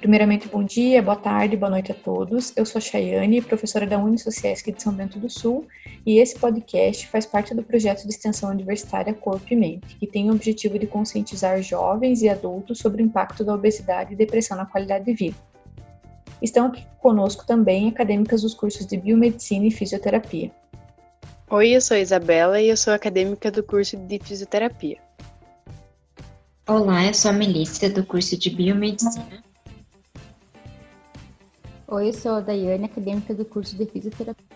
Primeiramente, bom dia, boa tarde, boa noite a todos. Eu sou a Chayane, professora da Unisociesc de São Bento do Sul, e esse podcast faz parte do projeto de extensão universitária Corpo e Mente, que tem o objetivo de conscientizar jovens e adultos sobre o impacto da obesidade e depressão na qualidade de vida. Estão aqui conosco também acadêmicas dos cursos de Biomedicina e Fisioterapia. Oi, eu sou a Isabela e eu sou acadêmica do curso de Fisioterapia. Olá, eu sou a Melissa, do curso de Biomedicina. Oi, eu sou a Daiane, acadêmica do curso de Fisioterapia.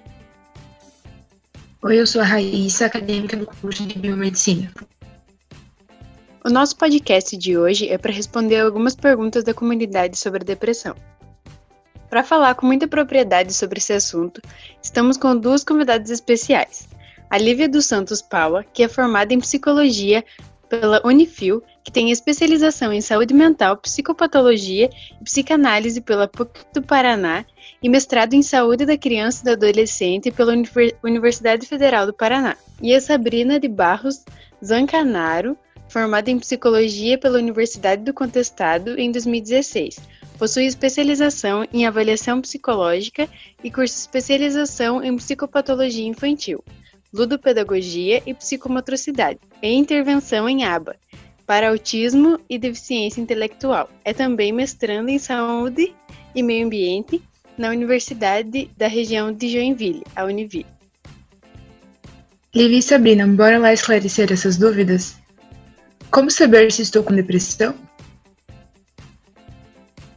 Oi, eu sou a Raíssa, acadêmica do curso de Biomedicina. O nosso podcast de hoje é para responder algumas perguntas da comunidade sobre a depressão. Para falar com muita propriedade sobre esse assunto, estamos com duas convidadas especiais. A Lívia dos Santos Paula, que é formada em psicologia pela Unifil, que tem especialização em saúde mental, psicopatologia e psicanálise pela PUC do Paraná e mestrado em saúde da criança e do adolescente pela Universidade Federal do Paraná. E a Sabrina de Barros Zancanaro, formada em psicologia pela Universidade do Contestado em 2016. Possui especialização em avaliação psicológica e curso de especialização em psicopatologia infantil ludopedagogia e psicomotricidade, e intervenção em aba, para autismo e deficiência intelectual. É também mestrando em saúde e meio ambiente na Universidade da região de Joinville, a Univille. Livi e Sabrina, bora lá esclarecer essas dúvidas? Como saber se estou com depressão?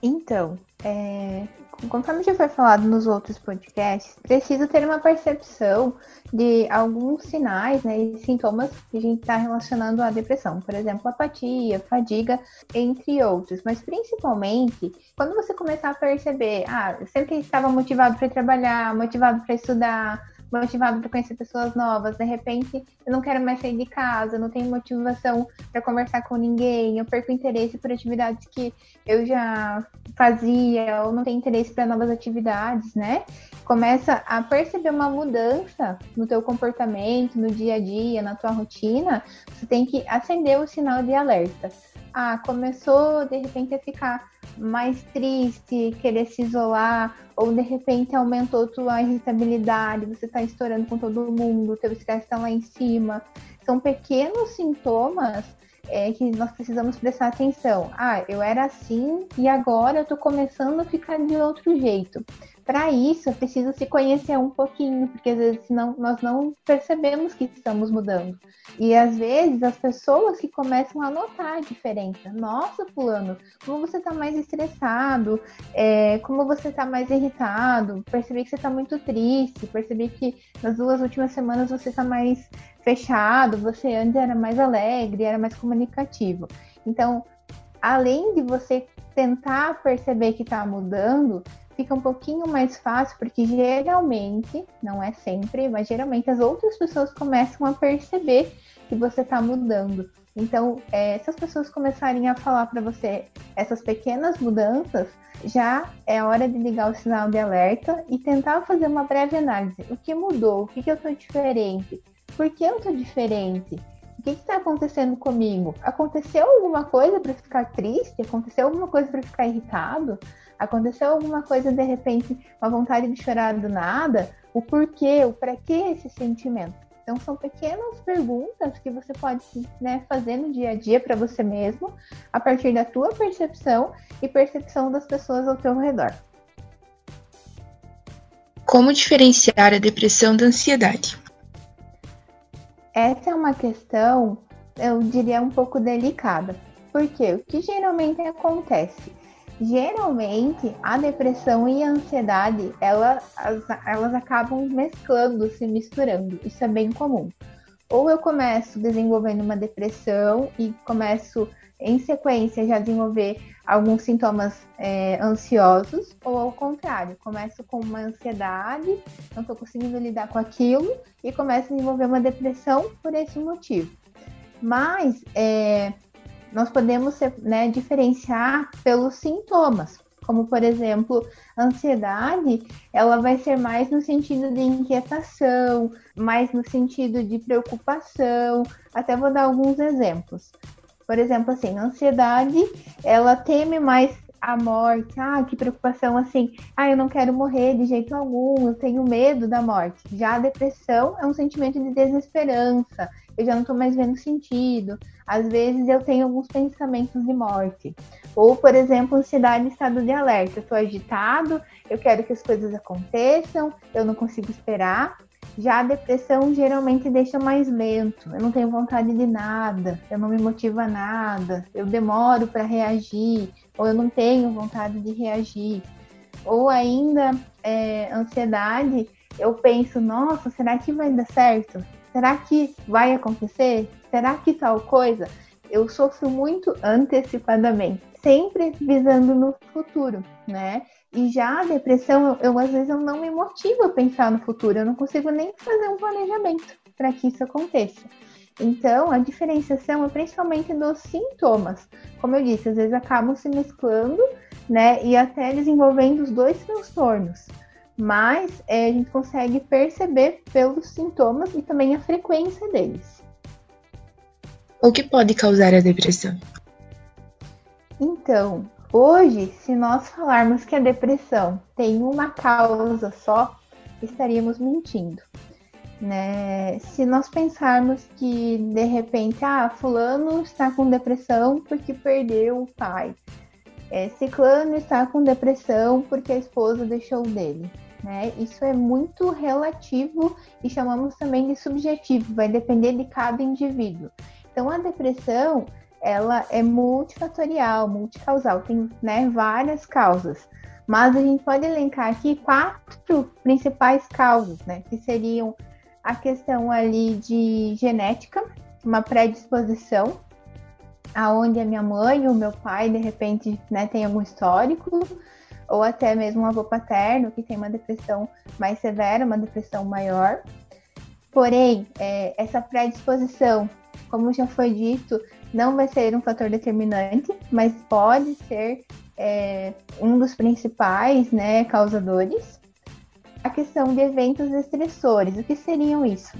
Então, é, conforme já foi falado nos outros podcasts, preciso ter uma percepção de alguns sinais né, e sintomas que a gente está relacionando à depressão. Por exemplo, apatia, fadiga, entre outros. Mas principalmente, quando você começar a perceber, ah, eu sempre estava motivado para trabalhar, motivado para estudar, motivado para conhecer pessoas novas. De repente, eu não quero mais sair de casa, não tenho motivação para conversar com ninguém, eu perco interesse por atividades que eu já fazia, ou não tenho interesse para novas atividades, né? Começa a perceber uma mudança no teu comportamento, no dia a dia, na tua rotina, você tem que acender o sinal de alerta. Ah, começou de repente a ficar mais triste, querer se isolar, ou de repente aumentou tua irritabilidade, você está estourando com todo mundo, teu estresse está lá em cima. São pequenos sintomas é, que nós precisamos prestar atenção. Ah, eu era assim e agora eu estou começando a ficar de outro jeito para isso, é preciso se conhecer um pouquinho, porque às vezes não, nós não percebemos que estamos mudando. E às vezes as pessoas que começam a notar a diferença. Nossa, fulano, como você está mais estressado, é, como você está mais irritado, percebi que você está muito triste, percebi que nas duas últimas semanas você está mais fechado, você antes era mais alegre, era mais comunicativo. Então, além de você tentar perceber que está mudando, fica um pouquinho mais fácil, porque geralmente, não é sempre, mas geralmente as outras pessoas começam a perceber que você está mudando. Então, é, se as pessoas começarem a falar para você essas pequenas mudanças, já é hora de ligar o sinal de alerta e tentar fazer uma breve análise. O que mudou? O que, que eu estou diferente? Por que eu estou diferente? O que está acontecendo comigo? Aconteceu alguma coisa para ficar triste? Aconteceu alguma coisa para ficar irritado? Aconteceu alguma coisa de repente, uma vontade de chorar do nada? O porquê, o para que esse sentimento? Então são pequenas perguntas que você pode né, fazer no dia a dia para você mesmo, a partir da tua percepção e percepção das pessoas ao teu redor. Como diferenciar a depressão da ansiedade? Essa é uma questão, eu diria, um pouco delicada. Porque o que geralmente acontece? Geralmente a depressão e a ansiedade ela, elas acabam mesclando, se misturando. Isso é bem comum. Ou eu começo desenvolvendo uma depressão e começo em sequência já desenvolver alguns sintomas é, ansiosos, ou ao contrário, começo com uma ansiedade, não estou conseguindo lidar com aquilo e começo a desenvolver uma depressão por esse motivo. Mas é, nós podemos né, diferenciar pelos sintomas, como por exemplo, ansiedade, ela vai ser mais no sentido de inquietação, mais no sentido de preocupação. Até vou dar alguns exemplos. Por exemplo, assim, ansiedade, ela teme mais a morte, ah, que preocupação assim, ah, eu não quero morrer de jeito algum, eu tenho medo da morte. Já a depressão é um sentimento de desesperança, eu já não estou mais vendo sentido. Às vezes eu tenho alguns pensamentos de morte. Ou, por exemplo, ansiedade estado de alerta. Eu estou agitado, eu quero que as coisas aconteçam, eu não consigo esperar. Já a depressão geralmente deixa mais lento. Eu não tenho vontade de nada, eu não me motiva a nada, eu demoro para reagir, ou eu não tenho vontade de reagir. Ou ainda, é, ansiedade, eu penso, nossa, será que vai dar certo? Será que vai acontecer? Será que tal coisa? Eu sofro muito antecipadamente, sempre visando no futuro, né? E já a depressão, eu, eu, às vezes eu não me motivo a pensar no futuro, eu não consigo nem fazer um planejamento para que isso aconteça. Então, a diferenciação é principalmente dos sintomas. Como eu disse, às vezes acabam se mesclando, né, e até desenvolvendo os dois transtornos. Mas é, a gente consegue perceber pelos sintomas e também a frequência deles. O que pode causar a depressão? Então, Hoje, se nós falarmos que a depressão tem uma causa só, estaríamos mentindo. Né? Se nós pensarmos que de repente, ah, fulano está com depressão porque perdeu o pai, é, ciclano está com depressão porque a esposa deixou dele. Né? Isso é muito relativo e chamamos também de subjetivo, vai depender de cada indivíduo. Então, a depressão ela é multifatorial, multicausal, tem né, várias causas. Mas a gente pode elencar aqui quatro principais causas, né? Que seriam a questão ali de genética, uma predisposição, aonde a minha mãe ou meu pai, de repente, né, tem algum histórico, ou até mesmo um avô paterno que tem uma depressão mais severa, uma depressão maior. Porém, é, essa predisposição, como já foi dito, não vai ser um fator determinante, mas pode ser é, um dos principais né, causadores. A questão de eventos estressores, o que seriam isso?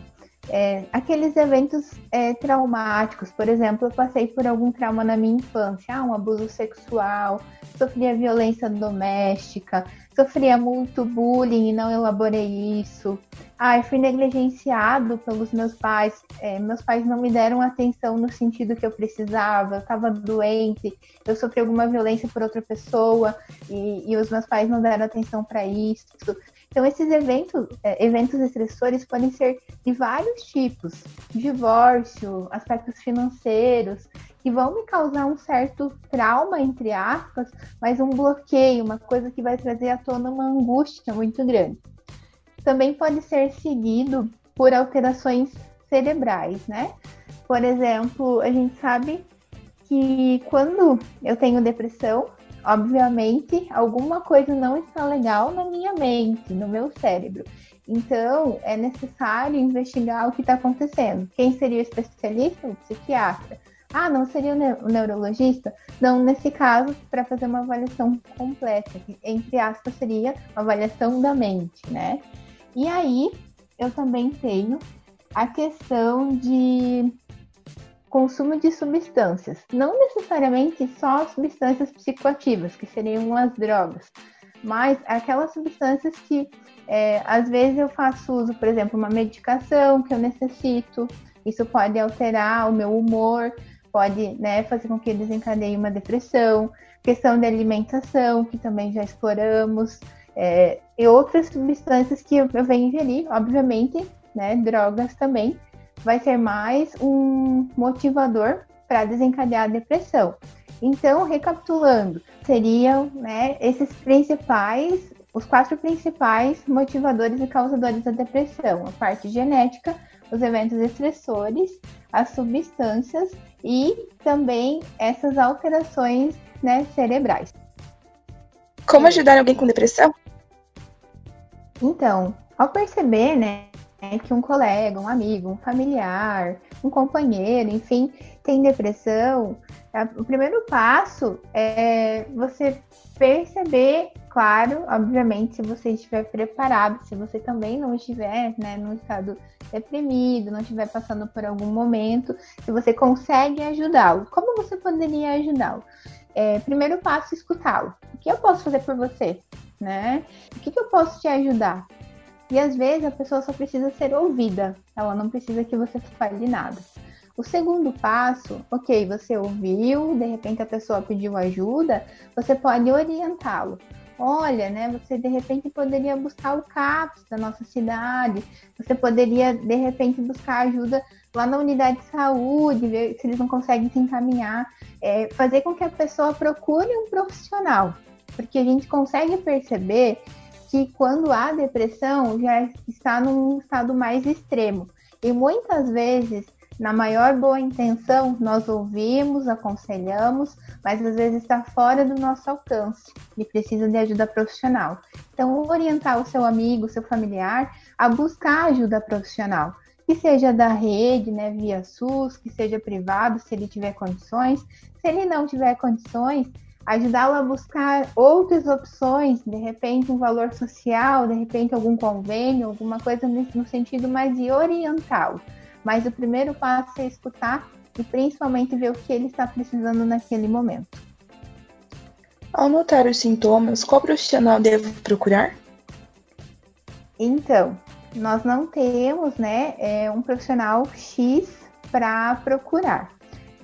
É, aqueles eventos é, traumáticos, por exemplo, eu passei por algum trauma na minha infância, ah, um abuso sexual, sofria violência doméstica, sofria muito bullying e não elaborei isso. Ah, eu fui negligenciado pelos meus pais. É, meus pais não me deram atenção no sentido que eu precisava. Eu estava doente, eu sofri alguma violência por outra pessoa e, e os meus pais não deram atenção para isso. Então, esses eventos, é, eventos estressores podem ser de vários tipos: divórcio, aspectos financeiros, que vão me causar um certo trauma, entre aspas, mas um bloqueio, uma coisa que vai trazer à tona uma angústia muito grande. Também pode ser seguido por alterações cerebrais, né? Por exemplo, a gente sabe que quando eu tenho depressão, obviamente alguma coisa não está legal na minha mente, no meu cérebro. Então, é necessário investigar o que está acontecendo. Quem seria o especialista? O psiquiatra. Ah, não seria o neurologista? Não, nesse caso, para fazer uma avaliação completa, que, entre aspas, seria uma avaliação da mente, né? E aí, eu também tenho a questão de consumo de substâncias. Não necessariamente só substâncias psicoativas, que seriam as drogas, mas aquelas substâncias que é, às vezes eu faço uso, por exemplo, uma medicação que eu necessito, isso pode alterar o meu humor, pode né, fazer com que desencadeie uma depressão, questão de alimentação, que também já exploramos, é, e outras substâncias que eu, eu venho ingerir, obviamente, né, drogas também, vai ser mais um motivador para desencadear a depressão. Então, recapitulando, seriam né, esses principais, os quatro principais motivadores e causadores da depressão: a parte genética, os eventos estressores, as substâncias e também essas alterações né, cerebrais. Como ajudar alguém com depressão? Então, ao perceber, né, que um colega, um amigo, um familiar, um companheiro, enfim, tem depressão, o primeiro passo é você perceber, claro, obviamente, se você estiver preparado, se você também não estiver, né, num estado deprimido, não estiver passando por algum momento, se você consegue ajudá-lo. Como você poderia ajudá-lo? é, primeiro passo escutá-lo. O que eu posso fazer por você? Né? O que, que eu posso te ajudar? E às vezes a pessoa só precisa ser ouvida, ela não precisa que você fale nada. O segundo passo, ok, você ouviu, de repente a pessoa pediu ajuda, você pode orientá-lo. Olha, né, você de repente poderia buscar o CAPS da nossa cidade, você poderia de repente buscar ajuda lá na unidade de saúde, ver se eles não conseguem se encaminhar, é, fazer com que a pessoa procure um profissional, porque a gente consegue perceber que quando há depressão já está num estado mais extremo. E muitas vezes na maior boa intenção, nós ouvimos, aconselhamos, mas às vezes está fora do nosso alcance e precisa de ajuda profissional. Então, orientar o seu amigo, seu familiar a buscar ajuda profissional, que seja da rede, né, via SUS, que seja privado, se ele tiver condições. Se ele não tiver condições, ajudá-lo a buscar outras opções, de repente um valor social, de repente algum convênio, alguma coisa no sentido mais de orientá-lo mas o primeiro passo é escutar e principalmente ver o que ele está precisando naquele momento. Ao notar os sintomas, qual profissional devo procurar? Então, nós não temos né, é, um profissional X para procurar.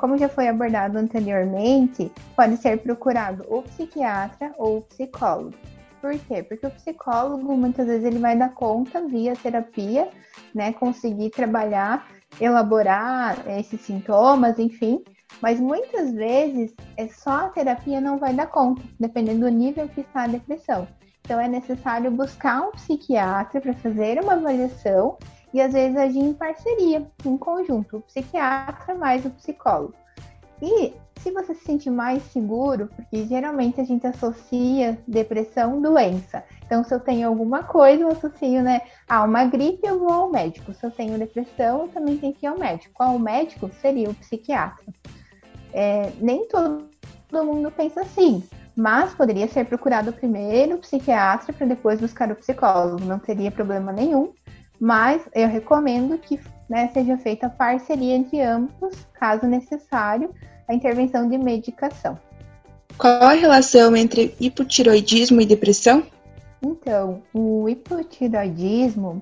Como já foi abordado anteriormente, pode ser procurado o psiquiatra ou o psicólogo. Por quê? Porque o psicólogo muitas vezes ele vai dar conta via terapia né, conseguir trabalhar, elaborar esses sintomas, enfim. Mas muitas vezes é só a terapia não vai dar conta, dependendo do nível que está a depressão. Então é necessário buscar um psiquiatra para fazer uma avaliação e às vezes agir em parceria, em conjunto, o psiquiatra mais o psicólogo. E se você se sentir mais seguro, porque geralmente a gente associa depressão doença. Então, se eu tenho alguma coisa, eu associo, né, a uma gripe, eu vou ao médico. Se eu tenho depressão, eu também tenho que ir ao médico. Qual o médico? Seria o psiquiatra. É, nem todo mundo pensa assim, mas poderia ser procurado primeiro o psiquiatra para depois buscar o psicólogo. Não teria problema nenhum, mas eu recomendo que né, seja feita parceria entre ambos, caso necessário, a intervenção de medicação. Qual a relação entre hipotiroidismo e depressão? Então, o hipotiroidismo,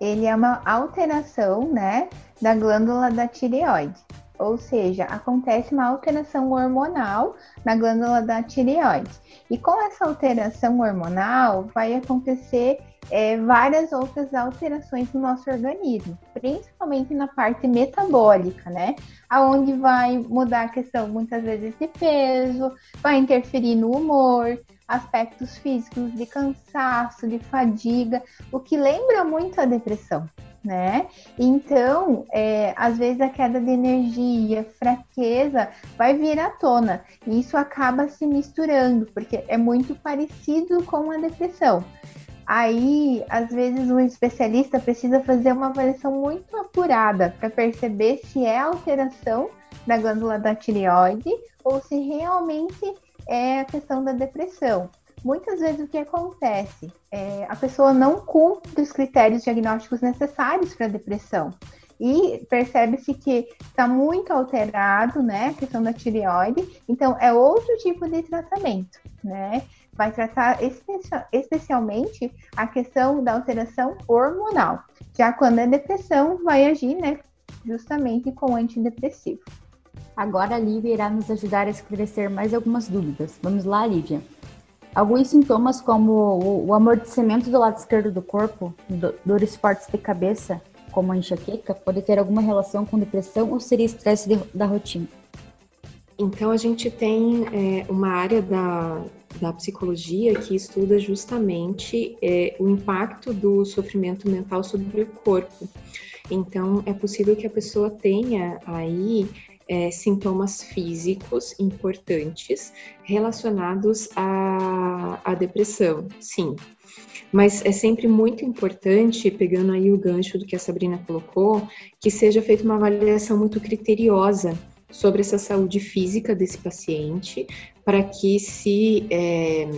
ele é uma alteração, né, da glândula da tireoide. Ou seja, acontece uma alteração hormonal na glândula da tireoide. E com essa alteração hormonal, vai acontecer é, várias outras alterações no nosso organismo, principalmente na parte metabólica, né? Aonde vai mudar a questão muitas vezes de peso, vai interferir no humor, aspectos físicos de cansaço, de fadiga, o que lembra muito a depressão. Né? Então, é, às vezes a queda de energia, fraqueza, vai vir à tona. E isso acaba se misturando, porque é muito parecido com a depressão. Aí, às vezes, um especialista precisa fazer uma avaliação muito apurada para perceber se é alteração da glândula da tireoide ou se realmente é a questão da depressão. Muitas vezes o que acontece é a pessoa não cumpre os critérios diagnósticos necessários para depressão e percebe-se que está muito alterado, né, a questão da tireoide, então é outro tipo de tratamento, né? Vai tratar especialmente a questão da alteração hormonal. Já quando é depressão, vai agir, né, justamente com antidepressivo. Agora a Lívia irá nos ajudar a esclarecer mais algumas dúvidas. Vamos lá, Lívia. Alguns sintomas, como o amortecimento do lado esquerdo do corpo, dores fortes de cabeça, como a enxaqueca, pode ter alguma relação com depressão ou seria estresse da rotina? Então, a gente tem é, uma área da, da psicologia que estuda justamente é, o impacto do sofrimento mental sobre o corpo. Então, é possível que a pessoa tenha aí é, sintomas físicos importantes relacionados à, à depressão, sim. Mas é sempre muito importante, pegando aí o gancho do que a Sabrina colocou, que seja feita uma avaliação muito criteriosa sobre essa saúde física desse paciente, para que se, é,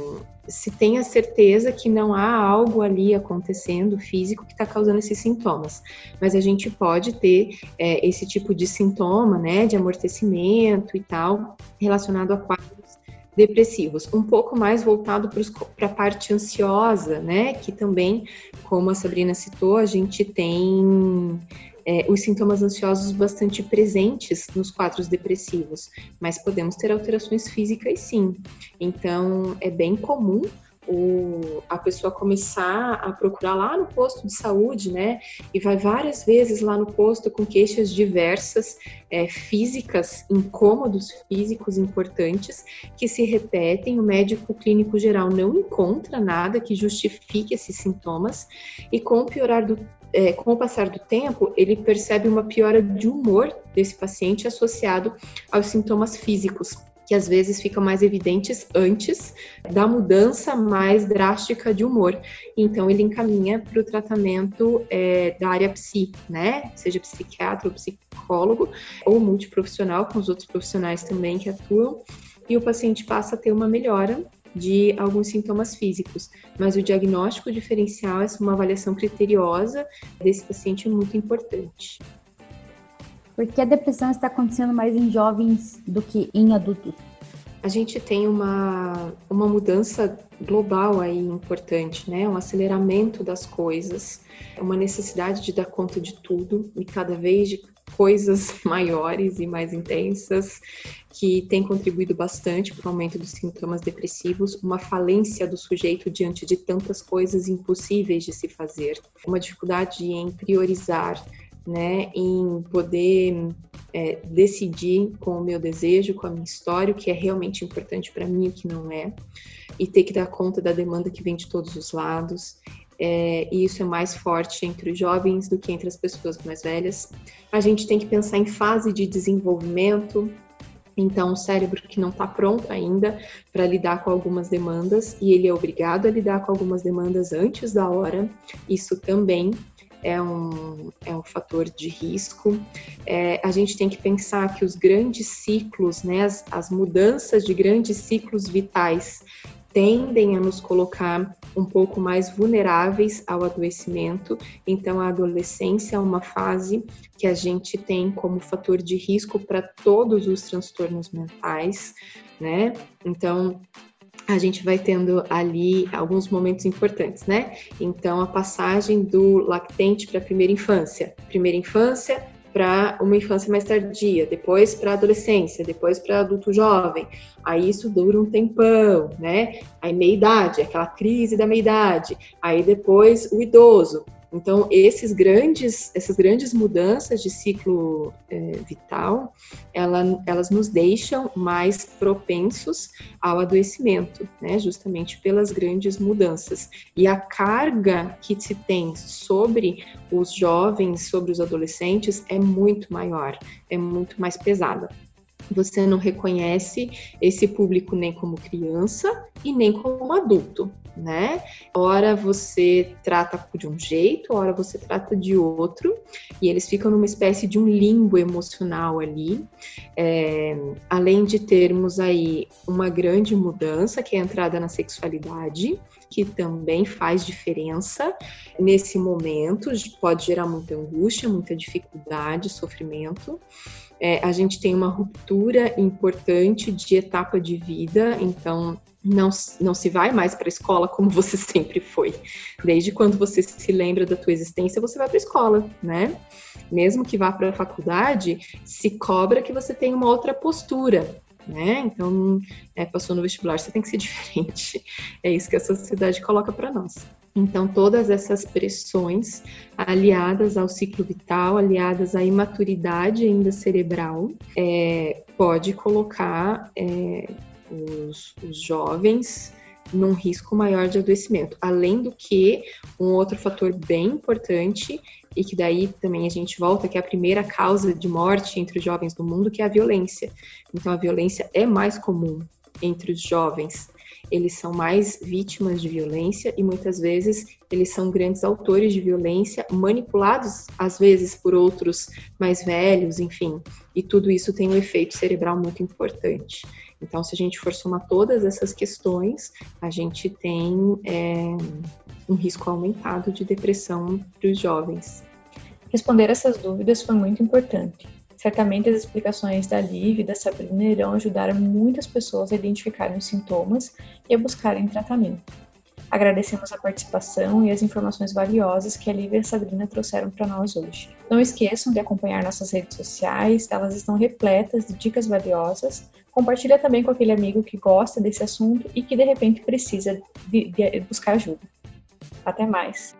se tenha certeza que não há algo ali acontecendo físico que está causando esses sintomas. Mas a gente pode ter é, esse tipo de sintoma, né, de amortecimento e tal, relacionado a quadros depressivos, um pouco mais voltado para a parte ansiosa, né? Que também, como a Sabrina citou, a gente tem é, os sintomas ansiosos bastante presentes nos quadros depressivos, mas podemos ter alterações físicas sim. Então, é bem comum o, a pessoa começar a procurar lá no posto de saúde, né? E vai várias vezes lá no posto com queixas diversas, é, físicas, incômodos físicos importantes, que se repetem. O médico clínico geral não encontra nada que justifique esses sintomas, e com o piorar do é, com o passar do tempo, ele percebe uma piora de humor desse paciente associado aos sintomas físicos que às vezes ficam mais evidentes antes da mudança mais drástica de humor. Então, ele encaminha para o tratamento é, da área psi, né? Seja psiquiatra ou psicólogo, ou multiprofissional, com os outros profissionais também que atuam, e o paciente passa a ter uma melhora de alguns sintomas físicos, mas o diagnóstico diferencial, é uma avaliação criteriosa desse paciente é muito importante porque a depressão está acontecendo mais em jovens do que em adultos? A gente tem uma, uma mudança global aí importante, né? Um aceleramento das coisas, uma necessidade de dar conta de tudo e cada vez de coisas maiores e mais intensas que tem contribuído bastante para o aumento dos sintomas depressivos, uma falência do sujeito diante de tantas coisas impossíveis de se fazer, uma dificuldade em priorizar né, em poder é, decidir com o meu desejo, com a minha história, o que é realmente importante para mim e o que não é, e ter que dar conta da demanda que vem de todos os lados. É, e isso é mais forte entre os jovens do que entre as pessoas mais velhas. A gente tem que pensar em fase de desenvolvimento, então, o cérebro que não está pronto ainda para lidar com algumas demandas e ele é obrigado a lidar com algumas demandas antes da hora, isso também é um, é um fator de risco. É, a gente tem que pensar que os grandes ciclos, né, as, as mudanças de grandes ciclos vitais, tendem a nos colocar um pouco mais vulneráveis ao adoecimento. Então, a adolescência é uma fase que a gente tem como fator de risco para todos os transtornos mentais, né? Então, a gente vai tendo ali alguns momentos importantes, né? Então, a passagem do lactente para a primeira infância. Primeira infância para uma infância mais tardia, depois para adolescência, depois para adulto jovem. Aí isso dura um tempão, né? Aí meia-idade, aquela crise da meia-idade. Aí depois o idoso. Então, esses grandes, essas grandes mudanças de ciclo é, vital, ela, elas nos deixam mais propensos ao adoecimento, né? justamente pelas grandes mudanças. E a carga que se tem sobre os jovens, sobre os adolescentes, é muito maior, é muito mais pesada você não reconhece esse público nem como criança e nem como adulto, né? Ora você trata de um jeito, ora você trata de outro, e eles ficam numa espécie de um limbo emocional ali, é, além de termos aí uma grande mudança, que é a entrada na sexualidade, que também faz diferença. Nesse momento, pode gerar muita angústia, muita dificuldade, sofrimento. É, a gente tem uma ruptura importante de etapa de vida, então não, não se vai mais para a escola como você sempre foi. Desde quando você se lembra da tua existência, você vai para a escola, né? Mesmo que vá para a faculdade, se cobra que você tenha uma outra postura, né? Então, é, passou no vestibular, você tem que ser diferente. É isso que a sociedade coloca para nós. Então, todas essas pressões, aliadas ao ciclo vital, aliadas à imaturidade ainda cerebral, é, pode colocar é, os, os jovens num risco maior de adoecimento. Além do que, um outro fator bem importante, e que daí também a gente volta, que é a primeira causa de morte entre os jovens do mundo, que é a violência. Então, a violência é mais comum entre os jovens eles são mais vítimas de violência e muitas vezes eles são grandes autores de violência, manipulados às vezes por outros mais velhos, enfim. E tudo isso tem um efeito cerebral muito importante. Então, se a gente for somar todas essas questões, a gente tem é, um risco aumentado de depressão para os jovens. Responder essas dúvidas foi muito importante. Certamente as explicações da Liv e da Sabrina irão ajudar muitas pessoas a identificarem os sintomas e a buscarem tratamento. Agradecemos a participação e as informações valiosas que a Lívia e a Sabrina trouxeram para nós hoje. Não esqueçam de acompanhar nossas redes sociais, elas estão repletas de dicas valiosas. Compartilha também com aquele amigo que gosta desse assunto e que de repente precisa de, de buscar ajuda. Até mais!